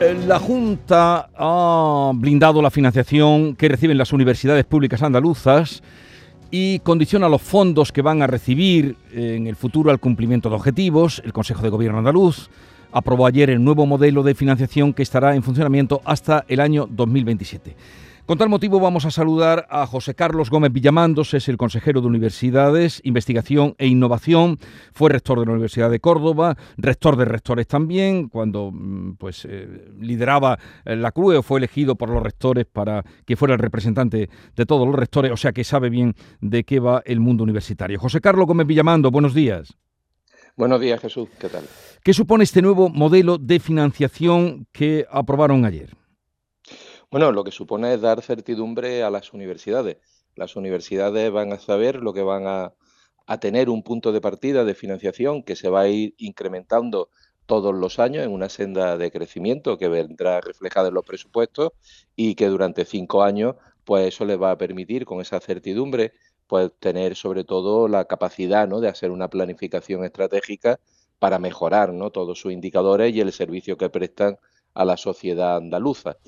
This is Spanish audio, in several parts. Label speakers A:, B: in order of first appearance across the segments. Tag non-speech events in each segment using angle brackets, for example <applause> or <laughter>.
A: Eh, la Junta ha blindado la financiación que reciben las universidades públicas andaluzas y condiciona los fondos que van a recibir en el futuro al cumplimiento de objetivos. El Consejo de Gobierno andaluz aprobó ayer el nuevo modelo de financiación que estará en funcionamiento hasta el año 2027. Con tal motivo vamos a saludar a José Carlos Gómez Villamandos, es el consejero de Universidades, Investigación e Innovación, fue rector de la Universidad de Córdoba, rector de rectores también, cuando mm, pues eh, lideraba eh, la CRUE fue elegido por los rectores para que fuera el representante de todos los rectores, o sea que sabe bien de qué va el mundo universitario. José Carlos Gómez Villamando, buenos días.
B: Buenos días, Jesús, ¿qué tal?
A: ¿Qué supone este nuevo modelo de financiación que aprobaron ayer?
B: Bueno, lo que supone es dar certidumbre a las universidades. Las universidades van a saber lo que van a, tener un punto de partida de financiación que se va a ir incrementando todos los años en una senda de crecimiento que vendrá reflejada en los presupuestos y que durante cinco años, pues eso les va a permitir con esa certidumbre, pues tener sobre todo la capacidad de hacer una planificación estratégica para mejorar todos sus indicadores y el servicio que prestan a la sociedad andaluza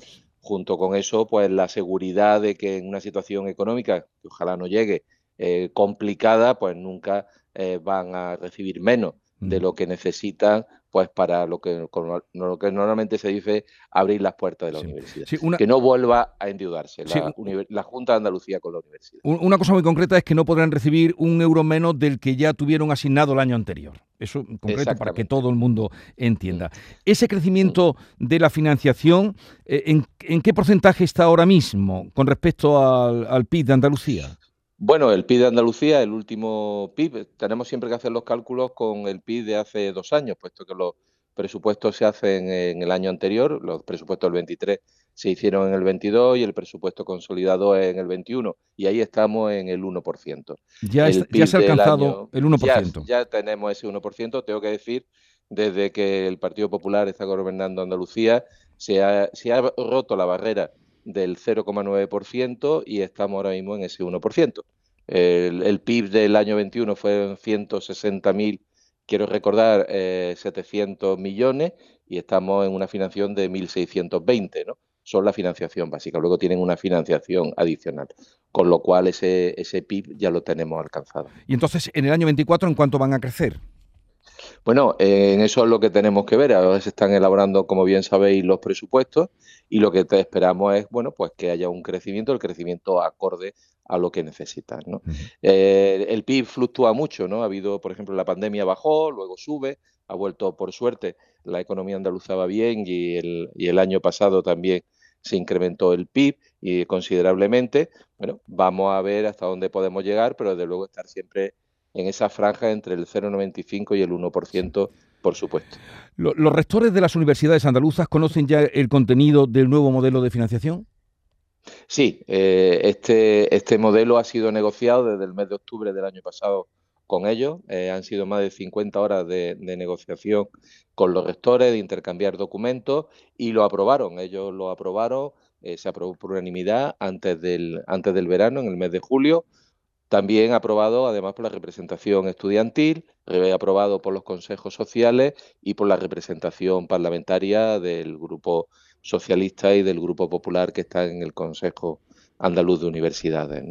B: junto con eso, pues la seguridad de que en una situación económica, que ojalá no llegue, eh, complicada, pues nunca eh, van a recibir menos de lo que necesitan pues para lo que, lo que normalmente se dice abrir las puertas de la universidad. Que no vuelva a endeudarse la, Junta de Andalucía con la universidad.
A: Una cosa muy concreta es que no podrán recibir un euro menos del que ya tuvieron asignado el año anterior. Eso en concreto para que todo el mundo entienda. Ese crecimiento de la financiación, eh, ¿en, qué porcentaje está ahora mismo con respecto al, al PIB de Andalucía?
B: Bueno, el PIB de Andalucía, el último PIB, tenemos siempre que hacer los cálculos con el PIB de hace dos años, puesto que los presupuestos se hacen en el año anterior, los presupuestos del 23 se hicieron en el 22 y el presupuesto consolidado en el 21, y ahí estamos en el 1%.
A: Ya, se ha alcanzado el 1%.
B: Ya, tenemos ese 1%, tengo que decir, desde que el Partido Popular está gobernando Andalucía, se ha, se ha roto la barrera del 0,9% y estamos ahora mismo en ese 1%. El, PIB del año 21 fue 160.000, quiero recordar, 700 eh, millones y estamos en una financiación de 1.620, ¿no? Son la financiación básica. Luego tienen una financiación adicional, con lo cual ese, ese PIB ya lo tenemos alcanzado.
A: Y entonces, en el año 24, ¿en cuánto van a crecer?
B: Bueno, en eso es lo que tenemos que ver. Ahora se están elaborando, como bien sabéis, los presupuestos y lo que esperamos es, bueno, pues que haya un crecimiento, el crecimiento acorde a lo que necesitan. ¿no? Eh, el PIB fluctúa mucho, ¿no? Ha habido, por ejemplo, la pandemia bajó, luego sube, ha vuelto, por suerte, la economía andaluza va bien y el, y el año pasado también se incrementó el PIB y considerablemente. Bueno, vamos a ver hasta dónde podemos llegar, pero desde luego estar siempre en esa franja entre el 0,95 y el 1%, por supuesto.
A: ¿Los rectores de las universidades andaluzas conocen ya el contenido del nuevo modelo de financiación?
B: Sí, eh, este, este modelo ha sido negociado desde el mes de octubre del año pasado con ellos. Eh, han sido más de 50 horas de, negociación con los rectores, de intercambiar documentos y lo aprobaron. Ellos lo aprobaron, eh, se aprobó por unanimidad antes del, antes del verano, en el mes de julio. También aprobado, además, por la representación estudiantil, aprobado por los consejos sociales y por la representación parlamentaria del Grupo Socialista y del Grupo Popular que está en el Consejo Andaluz de Universidades.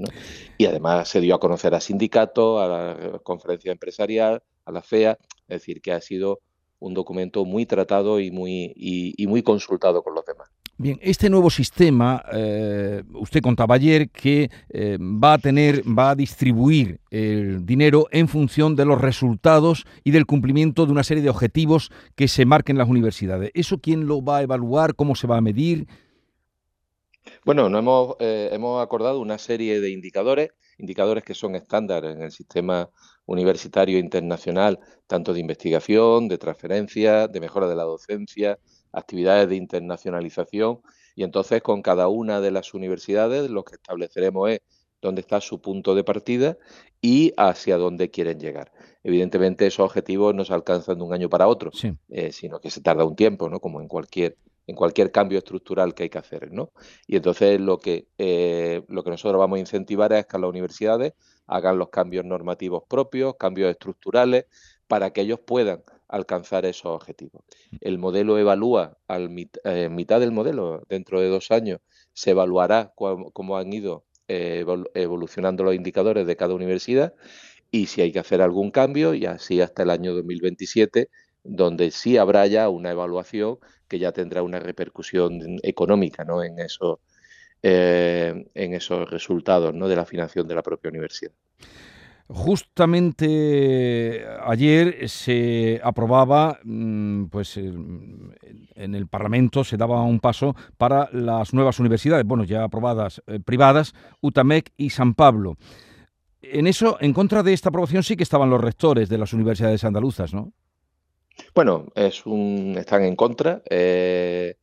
B: Y además se dio a conocer a sindicatos, a la conferencia empresarial, a la FEA, es decir, que ha sido un documento muy tratado y muy, y muy consultado con los demás.
A: Bien, este nuevo sistema, eh, usted contaba ayer que eh, va a tener, va a distribuir el dinero en función de los resultados y del cumplimiento de una serie de objetivos que se marquen las universidades. ¿Eso quién lo va a evaluar? ¿Cómo se va a medir?
B: Bueno, no hemos, eh, hemos acordado una serie de indicadores, indicadores que son estándar en el sistema universitario internacional, tanto de investigación, de transferencia, de mejora de la docencia, actividades de internacionalización y entonces con cada una de las universidades lo que estableceremos es dónde está su punto de partida y hacia dónde quieren llegar. Evidentemente esos objetivos no se alcanzan de un año para otro, eh, sino que se tarda un tiempo, ¿no? Como en cualquier en cualquier cambio estructural que hay que hacer, ¿no? Y entonces lo que eh, lo que nosotros vamos a incentivar es que las universidades hagan los cambios normativos propios, cambios estructurales, para que ellos puedan alcanzar esos objetivos. El modelo evalúa al eh, mitad del modelo, dentro de dos años, se evaluará cómo han ido eh, evolucionando los indicadores de cada universidad y si hay que hacer algún cambio y así hasta el año 2027 donde sí habrá ya una evaluación que ya tendrá una repercusión económica ¿no? en, esos, eh, en esos resultados ¿no? de la financiación de la propia universidad.
A: Justamente ayer se aprobaba, mm, pues en el Parlamento se daba un paso para las nuevas universidades, bueno, ya aprobadas eh, privadas, UTAMEC y San Pablo. En eso, en contra de esta aprobación sí que estaban los rectores de las universidades andaluzas, ¿no?
B: Bueno, es un, están en contra. Eh,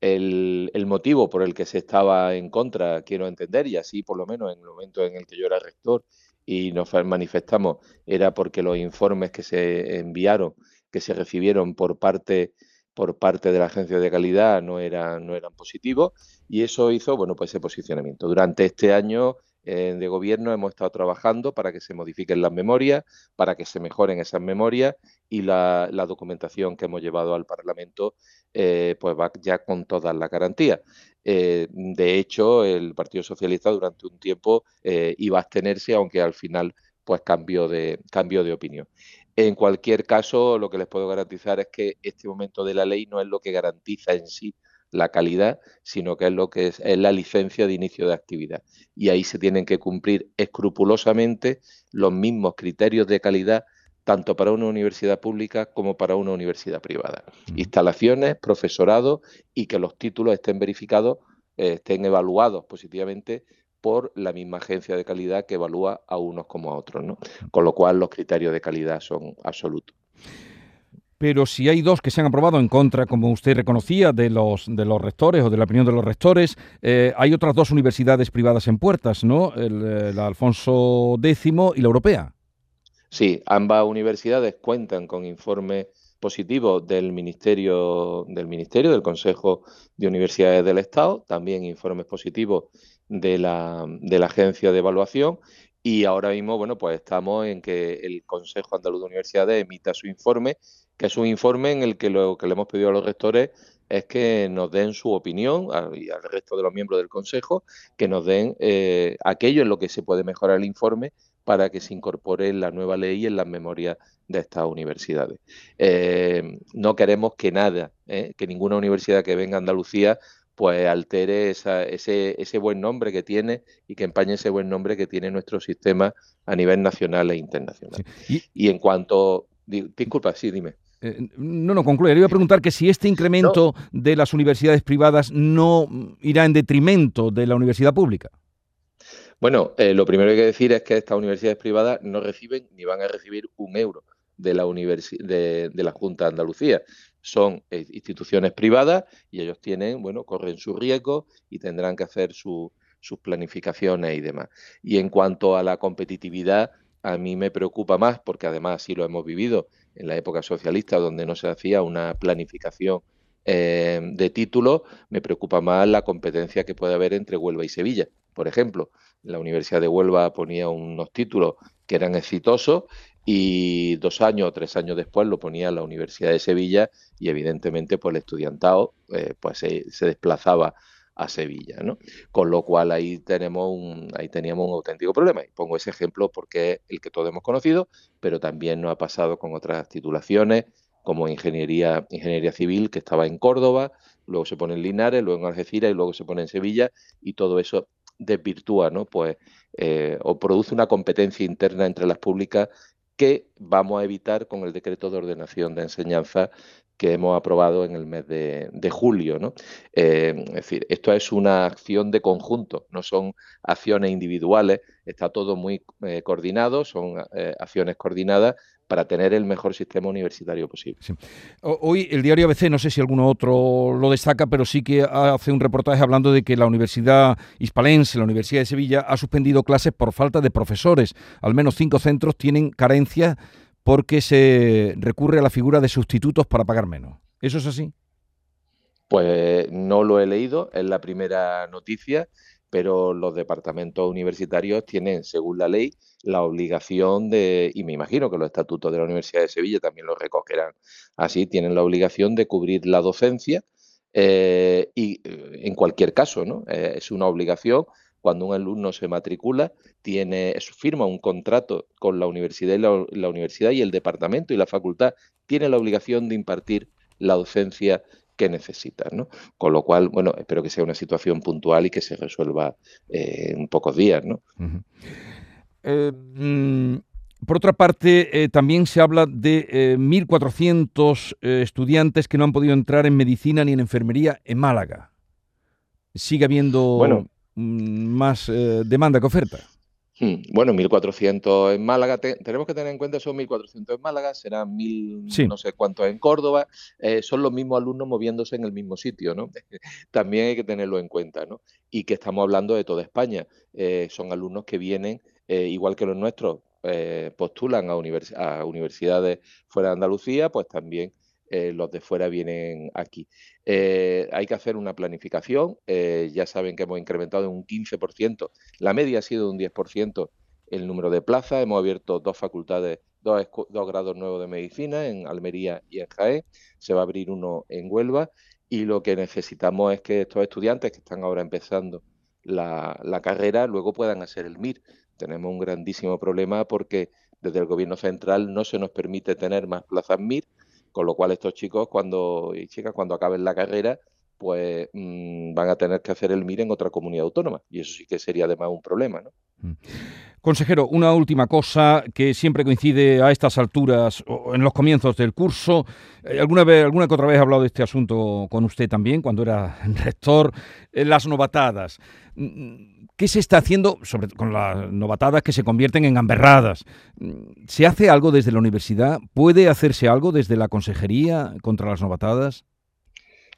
B: el, el, motivo por el que se estaba en contra, quiero entender, y así por lo menos en el momento en el que yo era rector y nos manifestamos era porque los informes que se enviaron, que se recibieron por parte por parte de la agencia de calidad no eran, no eran positivos y eso hizo bueno pues ese posicionamiento. Durante este año eh, de gobierno hemos estado trabajando para que se modifiquen las memorias, para que se mejoren esas memorias y la, documentación que hemos llevado al Parlamento eh, pues va ya con todas las garantías. Eh, de hecho, el Partido Socialista durante un tiempo iba a abstenerse, aunque al final pues cambió de, cambio de opinión. En cualquier caso, lo que les puedo garantizar es que este momento de la ley no es lo que garantiza en sí la calidad, sino que es lo que es, la licencia de inicio de actividad. Y ahí se tienen que cumplir escrupulosamente los mismos criterios de calidad tanto para una universidad pública como para una universidad privada. Instalaciones, profesorado y que los títulos estén verificados, eh, estén evaluados positivamente por la misma agencia de calidad que evalúa a unos como a otros, ¿no? Con lo cual los criterios de calidad son absolutos
A: pero si hay dos que se han aprobado en contra, como usted reconocía, de los, de los rectores o de la opinión de los rectores, eh, hay otras dos universidades privadas en puertas, ¿no? El, Alfonso X y la Europea.
B: Sí, ambas universidades cuentan con informes positivos del Ministerio, del Ministerio, del Consejo de Universidades del Estado, también informes positivos de la, de la Agencia de Evaluación y ahora mismo, bueno, pues estamos en que el Consejo Andaluz de Universidades emita su informe que es un informe en el que lo que le hemos pedido a los rectores es que nos den su opinión y al resto de los miembros del Consejo, que nos den eh, aquello en lo que se puede mejorar el informe para que se incorpore en la nueva ley y en las memorias de estas universidades. Eh, no queremos que nada, eh, que ninguna universidad que venga a Andalucía pues altere ese, ese buen nombre que tiene y que empañe ese buen nombre que tiene nuestro sistema a nivel nacional e internacional. Y, en cuanto... Disculpa, sí, dime.
A: Eh, no, no, concluye. Le iba a preguntar que si este incremento de las universidades privadas no irá en detrimento de la universidad pública.
B: Bueno, eh, lo primero que hay que decir es que estas universidades privadas no reciben ni van a recibir un euro de la, de, la Junta de Andalucía. Son eh, instituciones privadas y ellos tienen, bueno, corren su riesgo y tendrán que hacer sus planificaciones y demás. Y en cuanto a la competitividad, a mí me preocupa más, porque además sí lo hemos vivido en la época socialista, donde no se hacía una planificación eh, de títulos, me preocupa más la competencia que puede haber entre Huelva y Sevilla. Por ejemplo, la Universidad de Huelva ponía unos títulos que eran exitosos y dos años o tres años después lo ponía la Universidad de Sevilla y evidentemente pues el estudiantado eh, pues se desplazaba a Sevilla, ¿no? Con lo cual ahí tenemos un, ahí teníamos un auténtico problema. Y pongo ese ejemplo porque es el que todos hemos conocido, pero también nos ha pasado con otras titulaciones, como ingeniería, ingeniería civil, que estaba en Córdoba, luego se pone en Linares, luego en Algeciras y luego se pone en Sevilla, y todo eso desvirtúa, ¿no? Pues, eh, o produce una competencia interna entre las públicas que vamos a evitar con el decreto de ordenación de enseñanza que hemos aprobado en el mes de, julio. ¿no? Eh, es decir, esto es una acción de conjunto, no son acciones individuales, está todo muy eh, coordinado, son eh, acciones coordinadas para tener el mejor sistema universitario posible.
A: Hoy el diario ABC, no sé si alguno otro lo destaca, pero sí que hace un reportaje hablando de que la Universidad Hispalense, la Universidad de Sevilla, ha suspendido clases por falta de profesores. Al menos cinco centros tienen carencias porque se recurre a la figura de sustitutos para pagar menos. ¿Eso es así?
B: Pues no lo he leído, es la primera noticia pero los departamentos universitarios tienen, según la ley, la obligación de, y me imagino que los estatutos de la Universidad de Sevilla también lo recogerán así, tienen la obligación de cubrir la docencia eh, y eh, en cualquier caso, ¿no? Eh, es una obligación cuando un alumno se matricula, tiene, firma un contrato con la universidad y la, universidad y el departamento y la facultad tiene la obligación de impartir la docencia que necesita, ¿no? Con lo cual, bueno, espero que sea una situación puntual y que se resuelva en pocos días, ¿no?
A: Mm, por otra parte, eh, también se habla de 1.400 eh, eh, estudiantes que no han podido entrar en medicina ni en enfermería en Málaga. ¿Sigue habiendo mm, más demanda que oferta?
B: Hmm, bueno, 1.400 en Málaga. tenemos que tener en cuenta, son 1.400 en Málaga, serán 1.000 no sé cuántos en Córdoba. son los mismos alumnos moviéndose en el mismo sitio, ¿no? <laughs> También hay que tenerlo en cuenta, ¿no? Y que estamos hablando de toda España. son alumnos que vienen, igual que los nuestros, eh, postulan a, universidades fuera de Andalucía, pues también eh, los de fuera vienen aquí. Eh, hay que hacer una planificación. ya saben que hemos incrementado en un 15%. La media ha sido un 10% el número de plazas. Hemos abierto dos facultades, dos, grados nuevos de medicina en Almería y en Jaén. Se va a abrir uno en Huelva. Y lo que necesitamos es que estos estudiantes que están ahora empezando la, la carrera luego puedan hacer el MIR tenemos un grandísimo problema porque desde el gobierno central no se nos permite tener más plazas MIR, con lo cual estos chicos cuando y chicas cuando acaben la carrera pues mm, van a tener que hacer el MIR en otra comunidad autónoma y eso sí que sería además un problema, ¿no? Mm.
A: Consejero, una última cosa que siempre coincide a estas alturas o en los comienzos del curso. Eh, alguna vez, alguna que otra vez he hablado de este asunto con usted también, cuando era <laughs> rector, eh, las novatadas. Mm, ¿Qué se está haciendo sobre, con las novatadas que se convierten en amberradas? Mm, ¿Se hace algo desde la universidad? ¿Puede hacerse algo desde la consejería contra las novatadas?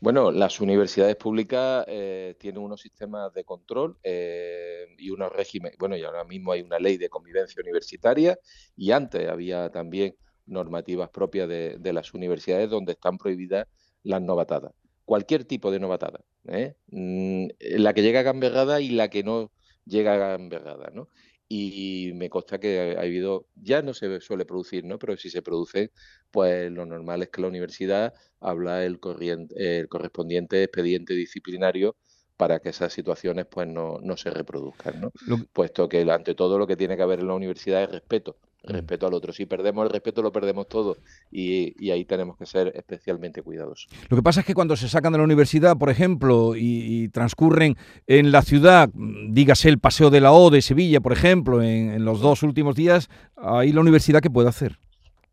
B: Bueno, las universidades públicas eh, tienen unos sistemas de control eh, y unos regímenes. Bueno, y ahora mismo hay una ley de convivencia universitaria y antes había también normativas propias de, las universidades donde están prohibidas las novatadas. Cualquier tipo de novatada. ¿eh? Mm, la que llega a gamberrada y la que no llega a gamberrada, ¿no? y me consta que ha habido, ya no se suele producir, ¿no? Pero si se produce, pues lo normal es que la universidad habla el, corriente, el correspondiente expediente disciplinario para que esas situaciones pues no, no se reproduzcan, ¿no? Puesto que ante todo lo que tiene que haber en la universidad es respeto. Respeto al otro. Si perdemos el respeto, lo perdemos todo y, ahí tenemos que ser especialmente cuidadosos.
A: Lo que pasa es que cuando se sacan de la universidad, por ejemplo, y, transcurren en la ciudad, dígase el Paseo de la O de Sevilla, por ejemplo, en, los dos últimos días, ahí la universidad, ¿qué puede hacer?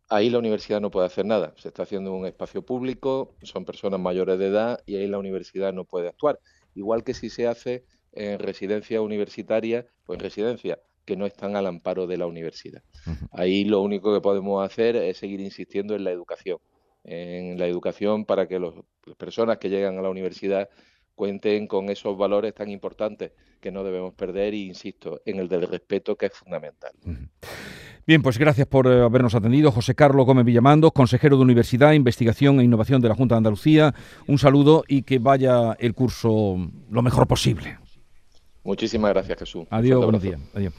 B: Ahí la universidad no puede hacer nada. Se está haciendo un espacio público, son personas mayores de edad y ahí la universidad no puede actuar. Igual que si se hace en residencia universitaria o en residencia que no están al amparo de la universidad. Ahí lo único que podemos hacer es seguir insistiendo en la educación, en la educación para que las personas que llegan a la universidad cuenten con esos valores tan importantes que no debemos perder y insisto en el del respeto que es fundamental.
A: Bien, pues gracias por eh, habernos atendido. José Carlos Gómez Villamando, consejero de Universidad, Investigación e Innovación de la Junta de Andalucía. Un saludo y que vaya el curso lo mejor posible.
B: Muchísimas gracias, Jesús.
A: Adiós, buenos días. Adiós.